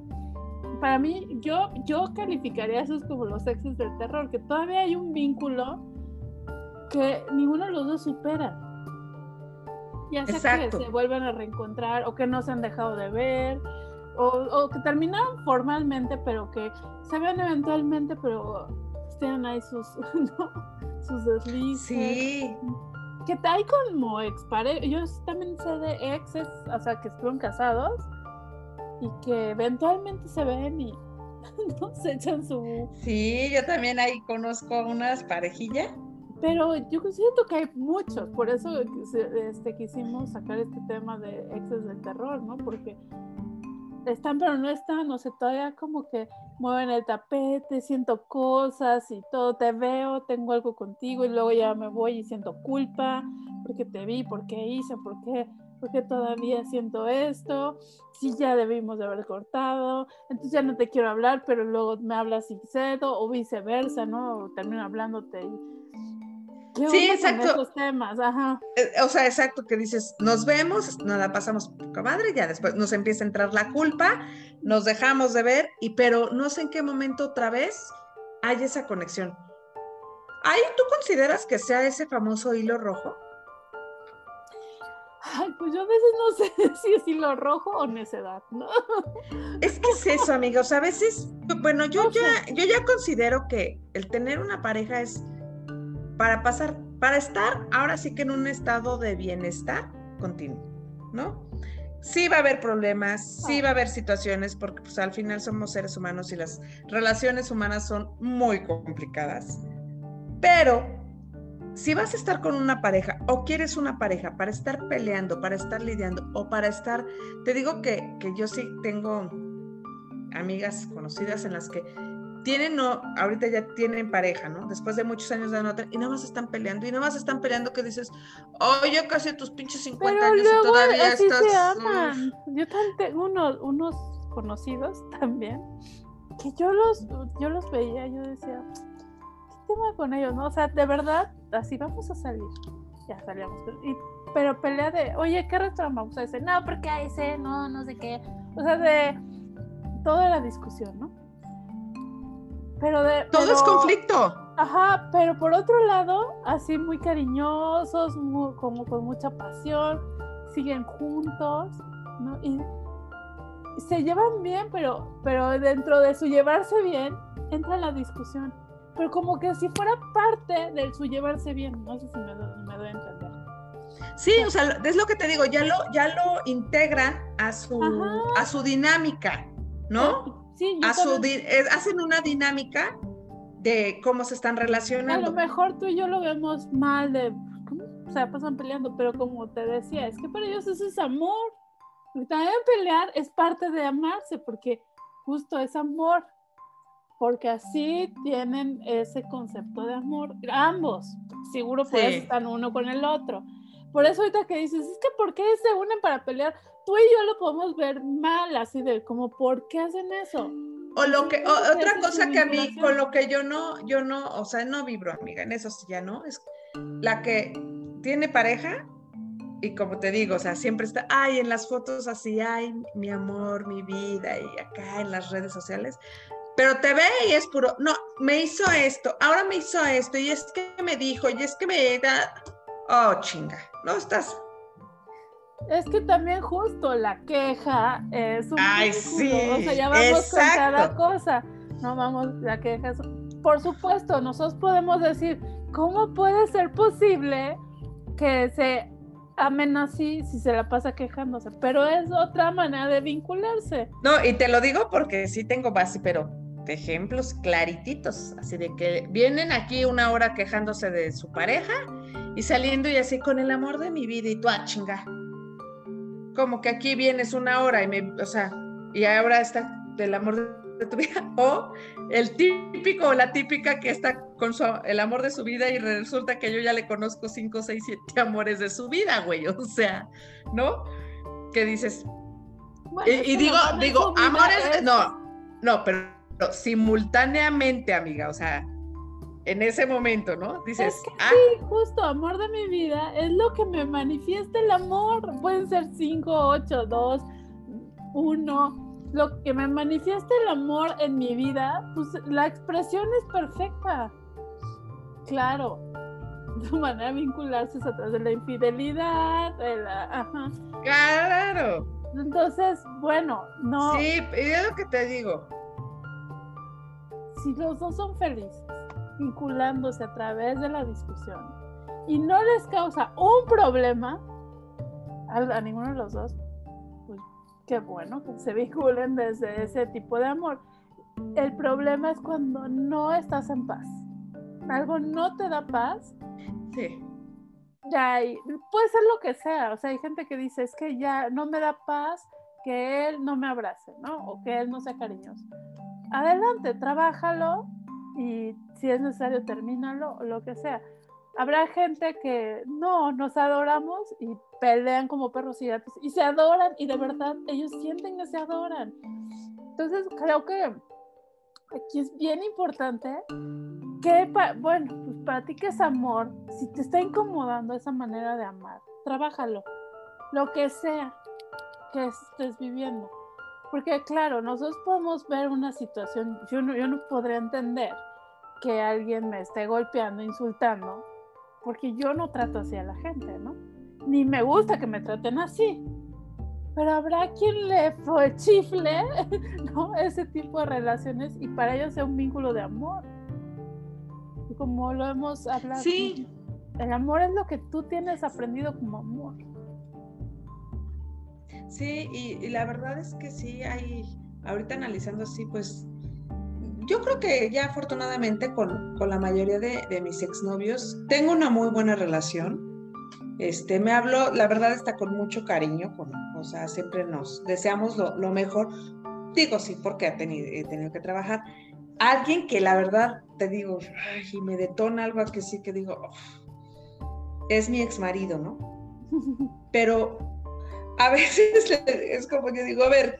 Speaker 1: Para mí, yo, yo calificaría esos como los sexos del terror, que todavía hay un vínculo que ninguno de los dos supera. Ya sea que se vuelven a reencontrar o que no se han dejado de ver o, que terminaron formalmente, pero que se ven eventualmente, pero tienen ahí sus, sus deslices.
Speaker 2: Sí.
Speaker 1: Que hay como expare yo también sé de exes, o sea, que estuvieron casados y que eventualmente se ven y no se echan su...
Speaker 2: Sí, yo también ahí conozco unas parejillas
Speaker 1: pero yo siento que hay muchos, por eso este, quisimos sacar este tema de exes del terror, ¿no? Porque están pero no están, o sea, todavía como que mueven el tapete, siento cosas y todo, te veo, tengo algo contigo y luego ya me voy y siento culpa porque te vi, porque hice, porque porque todavía siento esto, si ya debimos de haber cortado, entonces ya no te quiero hablar, pero luego me hablas y cedo, o viceversa, ¿no? Termino hablándote y
Speaker 2: sí, exacto.
Speaker 1: temas, ajá.
Speaker 2: Eh, o sea, exacto, que dices, nos vemos, nos la pasamos poca madre, ya después nos empieza a entrar la culpa, nos dejamos de ver, y pero no sé en qué momento otra vez hay esa conexión. ¿Ahí tú consideras que sea ese famoso hilo rojo?
Speaker 1: Ay, pues yo a veces no sé si es hilo rojo o necedad, ¿no?
Speaker 2: Es que es eso, amigos. A veces, bueno, yo ya, yo ya considero que el tener una pareja es para pasar, para estar ahora sí que en un estado de bienestar continuo, ¿no? Sí va a haber problemas, sí va a haber situaciones, porque pues al final somos seres humanos y las relaciones humanas son muy complicadas. Pero si vas a estar con una pareja o quieres una pareja para estar peleando, para estar lidiando o para estar, te digo que, yo sí tengo amigas conocidas en las que tienen, no, ahorita ya tienen pareja, ¿no? Después de muchos años de nota, y nada más están peleando, y nada más están peleando que dices, oye, casi tus pinches 50 años y todavía estás.
Speaker 1: Se aman. Yo también tengo unos, unos conocidos también, que yo los, yo los veía, yo decía, ¿qué tema con ellos, no? O sea, de verdad, así vamos a salir. Ya salíamos. pero pelea de, oye, ¿qué restaurante vamos a ese? No, porque a ese, no, no sé qué. O sea, de toda la discusión, ¿no? Pero de.
Speaker 2: Todo es conflicto.
Speaker 1: Ajá, pero por otro lado, así muy cariñosos, como con mucha pasión, siguen juntos, ¿no? Y se llevan bien, pero, pero dentro de su llevarse bien, entra la discusión pero como que si fuera parte de su llevarse bien, no sé si me, me doy a entender.
Speaker 2: Sí, o sea, es lo que te digo, ya lo, ya lo integran a su, a su dinámica, ¿no? Sí, a su hacen una dinámica de cómo se están relacionando.
Speaker 1: A lo mejor tú y yo lo vemos mal de, ¿cómo? O sea, pasan peleando, pero como te decía, es que para ellos eso es amor. Y también pelear es parte de amarse, porque justo es amor porque así tienen ese concepto de amor, ambos, seguro por eso están uno con el otro. Por eso ahorita que dices, es que ¿por qué se unen para pelear? Tú y yo lo podemos ver mal, así de como, ¿por qué hacen eso?
Speaker 2: O lo que, otra cosa que a mí, con lo que yo no, yo no, o sea, no vibro, amiga, en eso sí ya no, es la que tiene pareja y como te digo, o sea, siempre está, ay, en las fotos así, ay, mi amor, mi vida, y acá en las redes sociales, pero te ve y es puro, no, me hizo esto, ahora me hizo esto, y es que me dijo, y es que me da, oh, chinga, no estás.
Speaker 1: Es que también justo la queja es un
Speaker 2: Ay, sí,
Speaker 1: o sea, ya vamos con cada cosa, no vamos, la queja es, por supuesto, nosotros podemos decir, ¿cómo puede ser posible que se amen así si se la pasa quejándose, pero es otra manera de vincularse.
Speaker 2: No, y te lo digo porque sí tengo base, pero de ejemplos clarititos, así de que vienen aquí una hora quejándose de su pareja y saliendo y así con el amor de mi vida y tú, ah, chinga. Como que aquí vienes una hora y me, o sea, y ahora está del amor de tu vida, o el típico o la típica que está con su, el amor de su vida y resulta que yo ya le conozco cinco, seis, siete amores de su vida, güey, o sea, ¿no? Que dices, y, digo, digo, amores, no, no, pero, simultáneamente, amiga, o sea, en ese momento, ¿no? Dices,
Speaker 1: ah. sí, justo, amor de mi vida, es lo que me manifiesta el amor. Pueden ser cinco, ocho, dos, uno, lo que me manifiesta el amor en mi vida, pues la expresión es perfecta. Claro, tu manera de vincularse es a través de la infidelidad, de la... Ajá.
Speaker 2: Claro.
Speaker 1: Entonces, bueno, no.
Speaker 2: Sí, es lo que te digo.
Speaker 1: Si los dos son felices, vinculándose a través de la discusión, y no les causa un problema a ninguno de los dos, qué bueno que se vinculen desde ese tipo de amor. El problema es cuando no estás en paz. Algo no te da paz.
Speaker 2: Sí.
Speaker 1: Ya puede ser lo que sea. O sea, hay gente que dice, es que ya no me da paz que él no me abrace, ¿no? O que él no sea cariñoso. Adelante, trabájalo y si es necesario, termínalo o lo que sea. Habrá gente que no, nos adoramos y pelean como perros y gatos y se adoran y de verdad ellos sienten que se adoran. Entonces creo que aquí es bien importante que, bueno, pues para ti que es amor, si te está incomodando esa manera de amar, trabájalo, lo que sea que estés viviendo. Porque claro, nosotros podemos ver una situación, yo no, yo no podría entender que alguien me esté golpeando, insultando, porque yo no trato así a la gente, ¿no? ni me gusta que me traten así. Pero habrá quien le fue chifle, ¿no? Ese tipo de relaciones y para ellos sea un vínculo de amor. Como lo hemos hablado.
Speaker 2: Sí.
Speaker 1: El amor es lo que tú tienes aprendido como amor.
Speaker 2: Sí, y, la verdad es que sí hay, ahorita analizando así, pues yo creo que ya afortunadamente con, la mayoría de, de, mis exnovios tengo una muy buena relación. Este, me hablo, la verdad está con mucho cariño, con, o sea, siempre nos deseamos lo, mejor. Digo sí, porque he tenido, he tenido que trabajar. Alguien que la verdad te digo, y me detona algo que sí que digo, es mi ex marido, ¿no? Pero a veces es como que digo, a ver,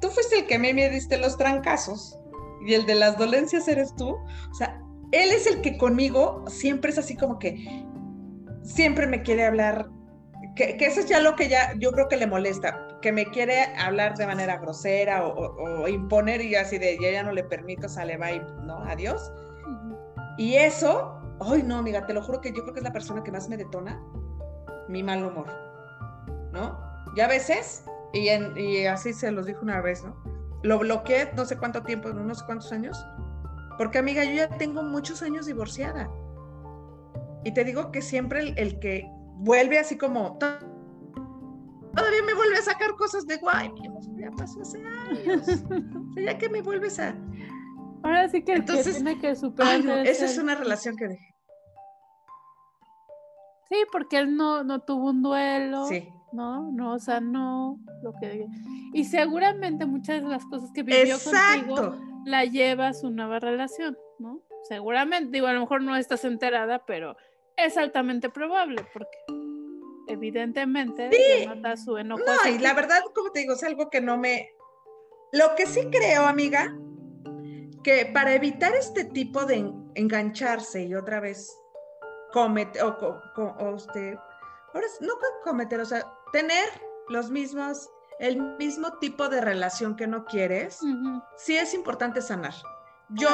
Speaker 2: tú fuiste el que me, me diste los trancazos y el de las dolencias eres tú. O sea, él es el que conmigo siempre es así como que siempre me quiere hablar, que, eso es ya lo que ya yo creo que le molesta, que me quiere hablar de manera grosera o, imponer y así de, ya, ya no le permito, sale, bye, ¿no? Adiós. Y eso, ay no, amiga, te lo juro que yo creo que es la persona que más me detona mi mal humor, ¿no? Ya a veces, y, y así se los dijo una vez, ¿no? Lo bloqueé no sé cuánto tiempo, no sé cuántos años, porque amiga, yo ya tengo muchos años divorciada. Y te digo que siempre el, que vuelve así como, todavía me vuelve a sacar cosas de guay, ya pasó hace años. ya que me vuelves a...
Speaker 1: Ahora sí que, Entonces, tiene que superar.
Speaker 2: esa es una relación que dejé.
Speaker 1: Sí, porque él no, no tuvo un duelo. Sí. ¿No? No, o sea, no lo que y seguramente muchas de las cosas que vivió contigo la lleva a su nueva relación, ¿no? Seguramente, digo, a lo mejor no estás enterada, pero es altamente probable porque evidentemente
Speaker 2: sí. nota su enojo. No, y la verdad, como te digo, es algo que no me lo que sí creo, amiga, que para evitar este tipo de engancharse y otra vez cometer o, o, este, ahora no cometer, o sea, tener los mismos, el mismo tipo de relación que no quieres, sí es importante sanar. Yo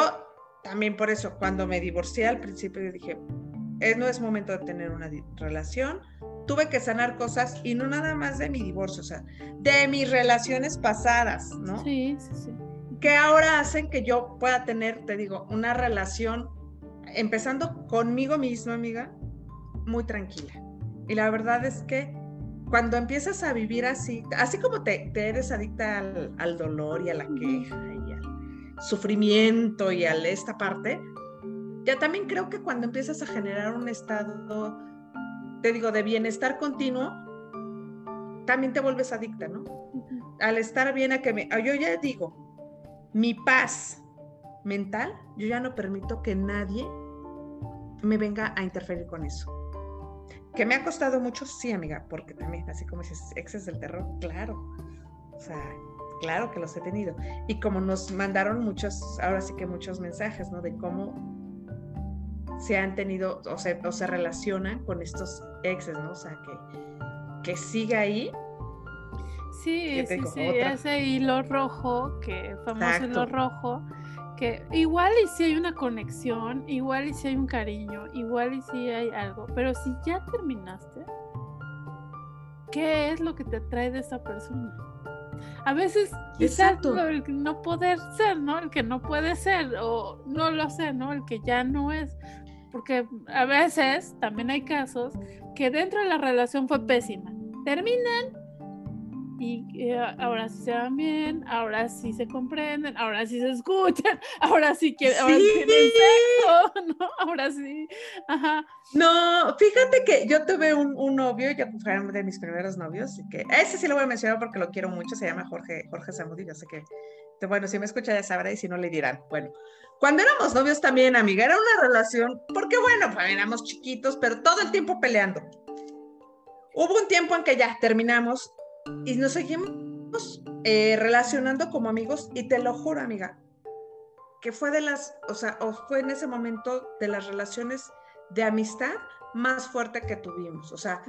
Speaker 2: también por eso, cuando me divorcié al principio, dije, eh, no es momento de tener una relación, tuve que sanar cosas y no nada más de mi divorcio, o sea, de mis relaciones pasadas, ¿no?
Speaker 1: Sí, sí, sí.
Speaker 2: Que ahora hacen que yo pueda tener, te digo, una relación, empezando conmigo misma, amiga, muy tranquila. Y la verdad es que cuando empiezas a vivir así, así como te, eres adicta al, dolor y a la queja y al sufrimiento y a esta parte, ya también creo que cuando empiezas a generar un estado, te digo, de bienestar continuo, también te vuelves adicta, ¿no? Al estar bien a que me, yo ya digo, mi paz mental, yo ya no permito que nadie me venga a interferir con eso. Que me ha costado mucho, sí, amiga, porque también, así como dices, exes del terror, claro. O sea, claro que los he tenido. Y como nos mandaron muchos, ahora sí que muchos mensajes, ¿no? De cómo se han tenido o se, o se relacionan con estos exes, ¿no? O sea, que, que siga ahí.
Speaker 1: Sí, sí, sí, ese hilo rojo, que famoso hilo rojo, que igual y si hay una conexión, igual y si hay un cariño, igual y si hay algo, pero si ya terminaste, ¿qué es lo que te atrae de esa persona? A veces quizás el no poder ser, ¿no? El que no puede ser, o no lo sé, ¿no? El que ya no es. Porque a veces también hay casos que dentro de la relación fue pésima. Terminan y eh, ahora sí se van bien, ahora sí se comprenden, ahora sí se escuchan, ahora sí quieren, ahora sí tienen sexo, ¿no? Ahora sí, ajá.
Speaker 2: No, fíjate que yo tuve un, un novio, ya fue uno de mis primeros novios, y que ese sí lo voy a mencionar porque lo quiero mucho, se llama Jorge, Jorge Zamudio, yo sé que, bueno, si me escucha ya sabrá y si no le dirán, bueno. Cuando éramos novios también, amiga, era una relación, porque bueno, pues, éramos chiquitos, pero todo el tiempo peleando. Hubo un tiempo en que ya terminamos y nos seguimos eh, relacionando como amigos y te lo juro, amiga, que fue de las, o sea, o fue en ese momento de las relaciones de amistad más fuerte que tuvimos, o sea,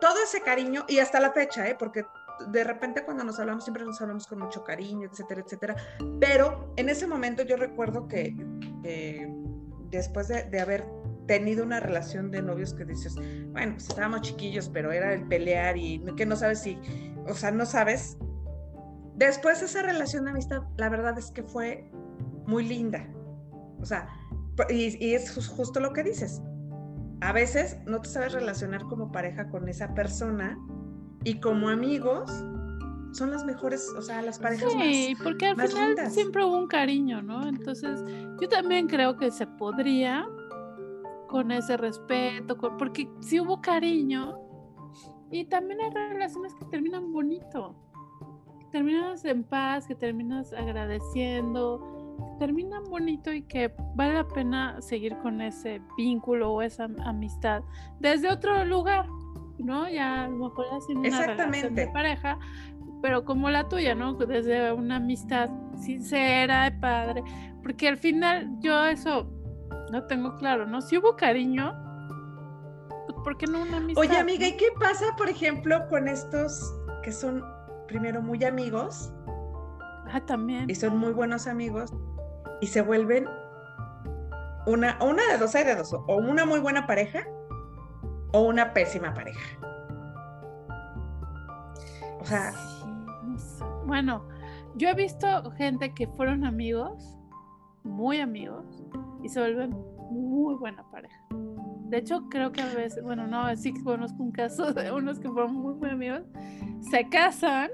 Speaker 2: todo ese cariño y hasta la fecha, ¿eh? porque de repente cuando nos hablamos siempre nos hablamos con mucho cariño, etcétera, etcétera, pero en ese momento yo recuerdo que después de, de haber tenido una relación de novios que dices, bueno, pues estábamos chiquillos, pero era el pelear y que no sabes si, o sea, no sabes. Después esa relación de amistad, la verdad es que fue muy linda. O sea, y, es justo lo que dices. A veces no te sabes relacionar como pareja con esa persona y como amigos son las mejores, o sea, las parejas sí,
Speaker 1: porque al final siempre hubo un cariño, ¿no? Entonces, yo también creo que se podría con ese respeto, porque si hubo cariño y también hay relaciones que terminan bonito, que terminas en paz, que terminas agradeciendo, terminan bonito y que vale la pena seguir con ese vínculo o esa amistad desde otro lugar, ¿no? Ya a lo mejor así una relación de pareja, pero como la tuya, ¿no? Desde una amistad sincera, de padre, porque al final yo eso no tengo claro, ¿no? Si hubo cariño, pues, ¿por qué no una amistad?
Speaker 2: Oye, amiga, ¿y qué pasa, por ejemplo, con estos que son primero muy amigos?
Speaker 1: Ah, también.
Speaker 2: Y son muy buenos amigos y se vuelven una, una de dos, hay de dos, o una muy buena pareja o una pésima pareja. O sea,
Speaker 1: bueno, yo he visto gente que fueron amigos, muy amigos, y se vuelven muy buena pareja. De hecho, creo que a veces, bueno, no, sí conozco un caso de unos que fueron muy, muy amigos, se casan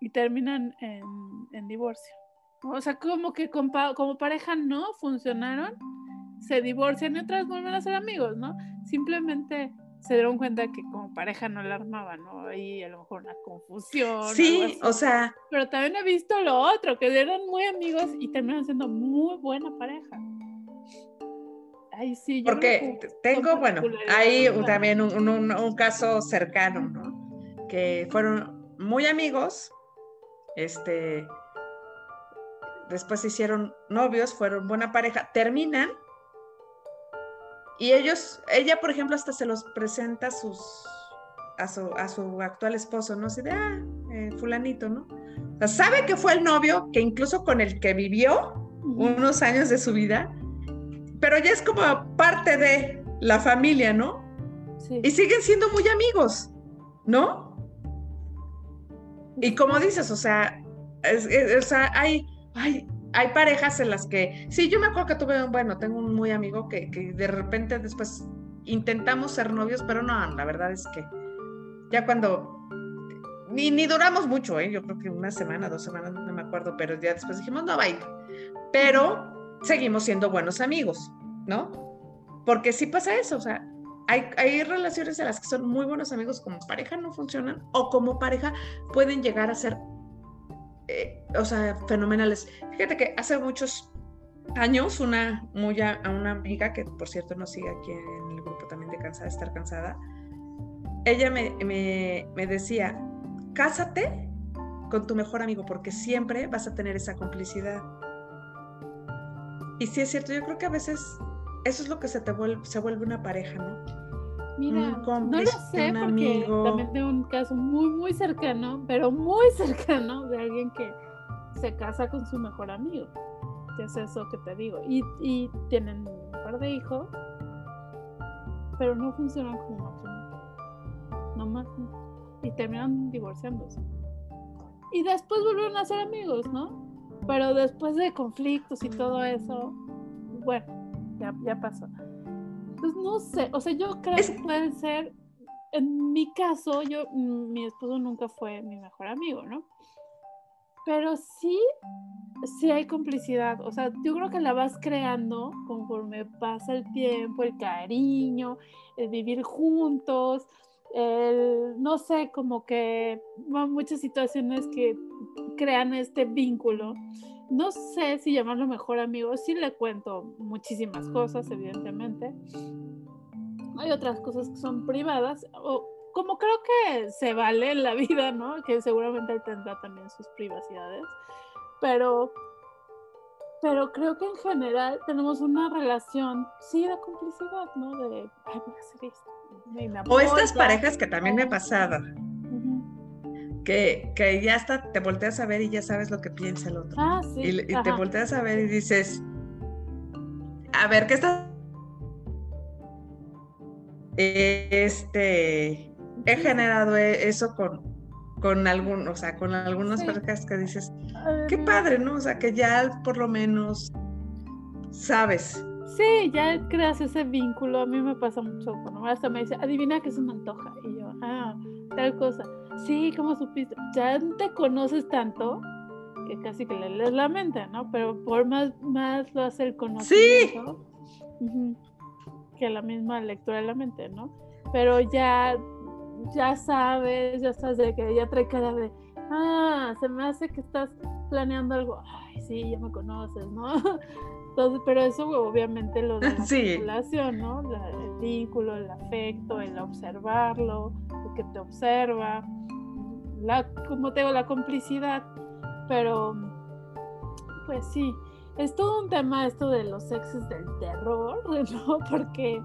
Speaker 1: y terminan en divorcio. O sea, como que como pareja no funcionaron, se divorcian y otras vuelven a ser amigos, ¿no? Simplemente se dieron cuenta que como pareja no la armaban, ¿no? Ahí a lo mejor una confusión.
Speaker 2: Sí, o sea.
Speaker 1: Pero también he visto lo otro, que eran muy amigos y terminan siendo muy buena pareja. Ay, sí,
Speaker 2: yo Porque tengo, bueno, hay también un, un, caso cercano, ¿no? Que fueron muy amigos, este, después se hicieron novios, fueron buena pareja, terminan y ellos, ella, por ejemplo, hasta se los presenta a sus, a su, a su actual esposo, ¿no? Así de, ah, eh, fulanito, ¿no? O sea, sabe que fue el novio, que incluso con el que vivió unos años de su vida, pero ya es como parte de la familia, ¿no? Sí. Y siguen siendo muy amigos, ¿no? Y como dices, o sea, o sea hay, hay, hay parejas en las que, sí, yo me acuerdo que tuve, bueno, tengo un muy amigo que, de repente después intentamos ser novios, pero no, la verdad es que ya cuando, ni, ni duramos mucho, ¿eh? yo creo que una semana, dos semanas, no me acuerdo, pero ya después dijimos, no, va Pero seguimos siendo buenos amigos, ¿no? Porque sí pasa eso, o sea, hay, hay, relaciones en las que son muy buenos amigos como pareja no funcionan o como pareja pueden llegar a ser eh, o sea, fenomenales. Fíjate que hace muchos años una, muy a, una amiga, que por cierto nos sigue aquí en el grupo también de Cansada, Estar Cansada, ella me, me, me decía, cásate con tu mejor amigo porque siempre vas a tener esa complicidad. Y sí es cierto, yo creo que a veces eso es lo que se te se vuelve una pareja, ¿no?
Speaker 1: Mira, no lo sé porque también tengo un caso muy, muy cercano, pero muy cercano de alguien que se casa con su mejor amigo. Que es eso que te digo. Y, y tienen un par de hijos, pero no funcionan como matrimonio. No más. Y terminan divorciándose. Y después volvieron a ser amigos, ¿no? Pero después de conflictos y todo eso, bueno, ya, ya pasó. Pues no sé, o sea, yo creo que pueden ser, en mi caso, yo, mm, mi esposo nunca fue mi mejor amigo, ¿no? Pero sí, sí hay complicidad, o sea, yo creo que la vas creando conforme pasa el tiempo, el cariño, el vivir juntos, el, no sé, como que muchas situaciones que crean este vínculo no sé si llamarlo mejor amigo, sí le cuento muchísimas cosas, evidentemente. Hay otras cosas que son privadas, o como creo que se vale en la vida, ¿no? Que seguramente él tendrá también sus privacidades, pero, pero creo que en general tenemos una relación, sí, de complicidad, ¿no? De, ay, voy a hacer esto.
Speaker 2: o estas parejas que también me ha pasado que, ya hasta te volteas a ver y ya sabes lo que piensa el otro.
Speaker 1: Ah, sí.
Speaker 2: Y, te volteas a ver y dices, a ver, ¿qué estás este, he generado e, eso con, con algún, o sea, con algunas parejas que dices, qué padre, ¿no? O sea, que ya por lo menos sabes.
Speaker 1: Sí, ya creas ese vínculo. A mí me pasa mucho. Bueno, hasta me dice, adivina que se me antoja. Y yo, ah, tal cosa. Sí, ¿cómo supiste? Ya te conoces tanto que casi que le lees la mente, ¿no? Pero por más, más lo hace el conocimiento sí. que la misma lectura de la mente, ¿no? Pero ya, ya sabes, ya sabes de que ya trae cara de, ah, se me hace que estás planeando algo, ay, sí, ya me conoces, ¿no? Entonces, pero eso obviamente lo de la sí. ¿no? el vínculo, el afecto, el observarlo, el que te observa, la, como te digo, la complicidad pero, pues sí, es todo un tema esto de los sexos del terror, ¿no? Porque...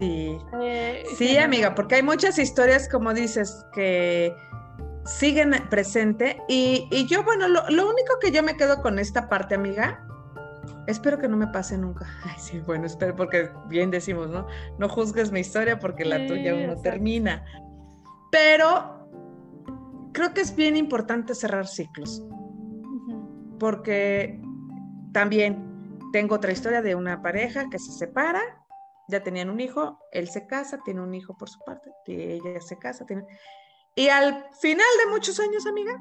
Speaker 2: Sí, eh, sí, amiga, porque hay muchas historias, como dices, que siguen presente. Y, y yo, bueno, lo, lo, único que yo me quedo con esta parte, amiga, espero que no me pase nunca. Ay, sí, bueno, espero, porque bien decimos, ¿no? No juzgues mi historia porque la tuya aún no termina. Pero creo que es bien importante cerrar ciclos porque también tengo otra historia de una pareja que se separa, ya tenían un hijo, él se casa, tiene un hijo por su parte, ella se casa, tiene... y al final de muchos años, amiga,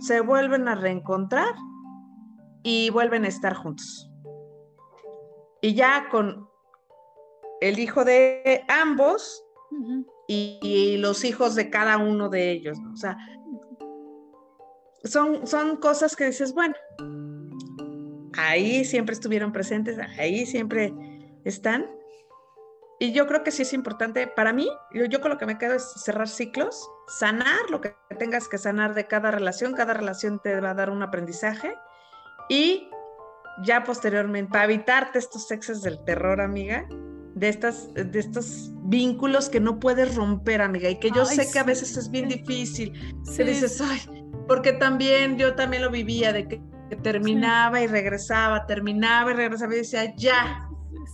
Speaker 2: se vuelven a reencontrar y vuelven a estar juntos. Y ya con el hijo de ambos y, los hijos de cada uno de ellos. O sea, son, cosas que dices, bueno, ahí siempre estuvieron presentes, ahí siempre están. Y yo creo que sí es importante para mí, yo, yo con lo que me quedo es cerrar ciclos, sanar lo que tengas que sanar de cada relación, cada relación te va a dar un aprendizaje y ya posteriormente, para evitarte estos sexos del terror, amiga, de, estas, de estos vínculos que no puedes romper, amiga, y que yo sé que a veces es bien difícil, se dices, ay, porque también yo también lo vivía de que, terminaba y regresaba, terminaba y regresaba y decía, ya.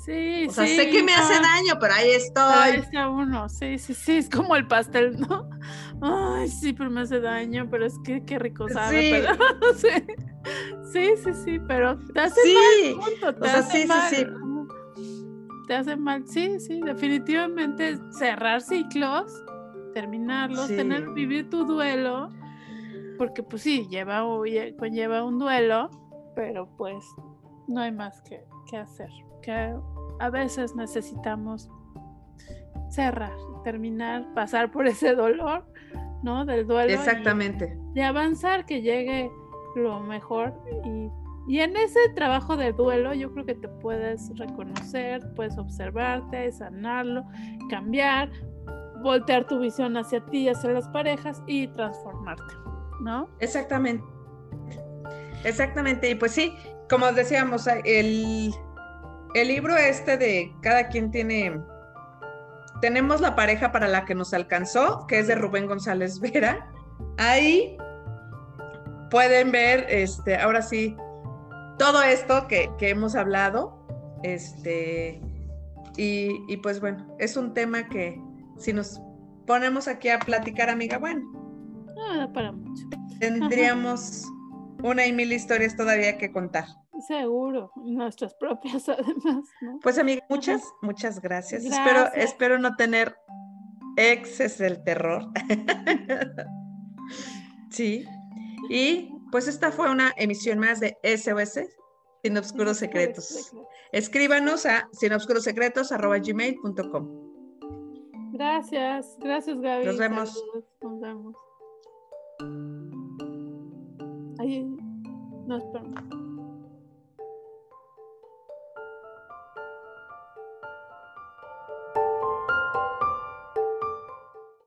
Speaker 1: Sí,
Speaker 2: o sea, sé que me hace daño, pero ahí estoy. Ahí
Speaker 1: está uno, sí, sí, sí, es como el pastel, ¿no? Ay, sí, pero me hace daño, pero es que qué rico sabe, sí. sí, sí, sí, pero te hace mal, punto, te hace mal. Sí, sí, te hace mal, sí, sí, definitivamente cerrar ciclos, terminarlos, tener, vivir tu duelo porque pues sí, lleva, conlleva un duelo, pero pues no hay más que, hacer. Que a veces necesitamos cerrar, terminar, pasar por ese dolor, ¿no? Del duelo.
Speaker 2: Exactamente.
Speaker 1: Y, avanzar, que llegue lo mejor. Y, y, en ese trabajo de duelo yo creo que te puedes reconocer, puedes observarte, sanarlo, cambiar, voltear tu visión hacia ti, hacia las parejas y transformarte. ¿no?
Speaker 2: Exactamente. Exactamente. Y pues sí, como decíamos, el, el libro este de cada quien tiene, tenemos la pareja para la que nos alcanzó, que es de Rubén González Vera. Ahí pueden ver, este, ahora sí, todo esto que, hemos hablado, este, y, y, pues bueno, es un tema que si nos ponemos aquí a platicar, amiga, bueno,
Speaker 1: para mucho.
Speaker 2: Tendríamos una y mil historias todavía que contar.
Speaker 1: Seguro, nuestras propias además,
Speaker 2: Pues amiga, muchas, muchas gracias. Espero, espero no tener exes del terror. sí. Y pues esta fue una emisión más de SOS Sin Obscuros Secretos. Escríbanos a sinobscurosecretos.gmail.com
Speaker 1: Gracias, gracias Gaby.
Speaker 2: Nos vemos.
Speaker 1: Nos vemos. Ay, no, espera.